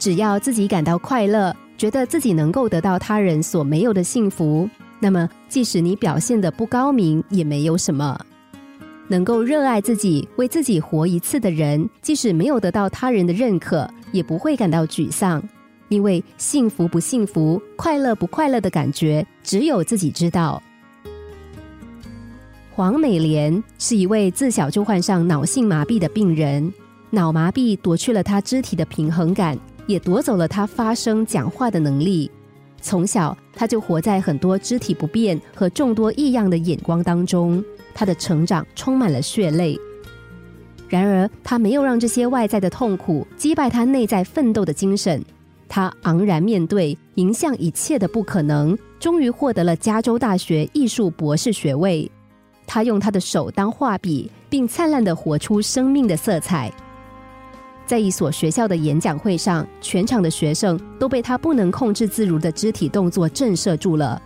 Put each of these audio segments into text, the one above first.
只要自己感到快乐，觉得自己能够得到他人所没有的幸福，那么即使你表现的不高明，也没有什么。能够热爱自己、为自己活一次的人，即使没有得到他人的认可，也不会感到沮丧，因为幸福不幸福、快乐不快乐的感觉，只有自己知道。黄美莲是一位自小就患上脑性麻痹的病人，脑麻痹夺去了她肢体的平衡感，也夺走了他发声讲话的能力。从小，他就活在很多肢体不便和众多异样的眼光当中，他的成长充满了血泪。然而，他没有让这些外在的痛苦击败他内在奋斗的精神，他昂然面对，迎向一切的不可能，终于获得了加州大学艺术博士学位。他用他的手当画笔，并灿烂的活出生命的色彩。在一所学校的演讲会上，全场的学生都被他不能控制自如的肢体动作震慑住了。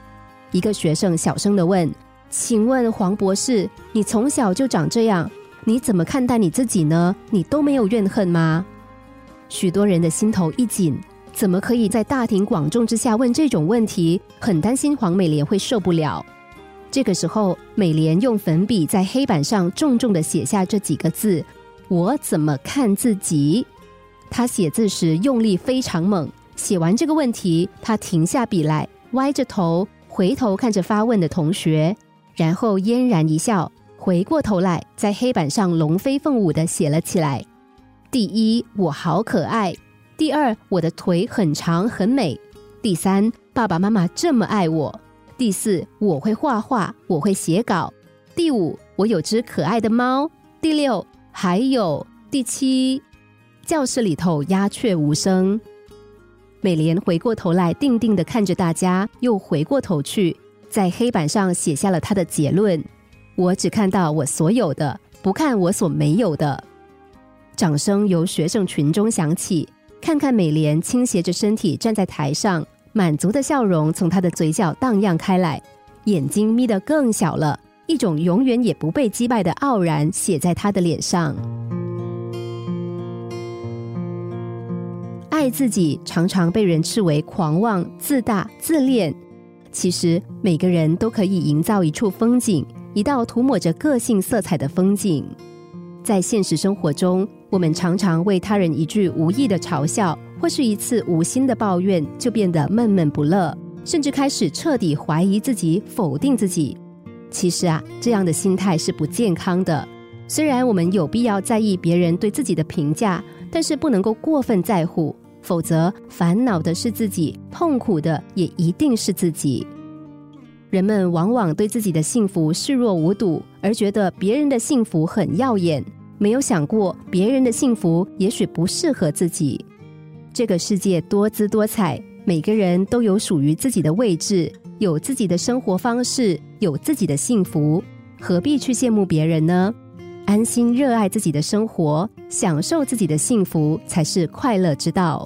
一个学生小声的问：“请问黄博士，你从小就长这样，你怎么看待你自己呢？你都没有怨恨吗？”许多人的心头一紧，怎么可以在大庭广众之下问这种问题？很担心黄美莲会受不了。这个时候，美莲用粉笔在黑板上重重的写下这几个字：“我怎么看自己？”他写字时用力非常猛。写完这个问题，他停下笔来，歪着头回头看着发问的同学，然后嫣然一笑，回过头来在黑板上龙飞凤舞的写了起来：“第一，我好可爱；第二，我的腿很长很美；第三，爸爸妈妈这么爱我。”第四，我会画画，我会写稿。第五，我有只可爱的猫。第六，还有第七。教室里头鸦雀无声。美莲回过头来，定定的看着大家，又回过头去，在黑板上写下了他的结论：我只看到我所有的，不看我所没有的。掌声由学生群中响起。看看美莲倾斜着身体站在台上。满足的笑容从他的嘴角荡漾开来，眼睛眯得更小了，一种永远也不被击败的傲然写在他的脸上。爱自己常常被人斥为狂妄、自大、自恋，其实每个人都可以营造一处风景，一道涂抹着个性色彩的风景。在现实生活中，我们常常为他人一句无意的嘲笑。或是一次无心的抱怨，就变得闷闷不乐，甚至开始彻底怀疑自己、否定自己。其实啊，这样的心态是不健康的。虽然我们有必要在意别人对自己的评价，但是不能够过分在乎，否则烦恼的是自己，痛苦的也一定是自己。人们往往对自己的幸福视若无睹，而觉得别人的幸福很耀眼，没有想过别人的幸福也许不适合自己。这个世界多姿多彩，每个人都有属于自己的位置，有自己的生活方式，有自己的幸福，何必去羡慕别人呢？安心热爱自己的生活，享受自己的幸福，才是快乐之道。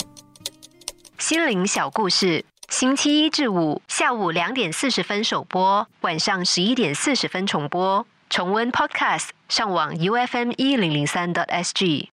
心灵小故事，星期一至五下午两点四十分首播，晚上十一点四十分重播。重温 Podcast，上网 U F M 一零零三 t S G。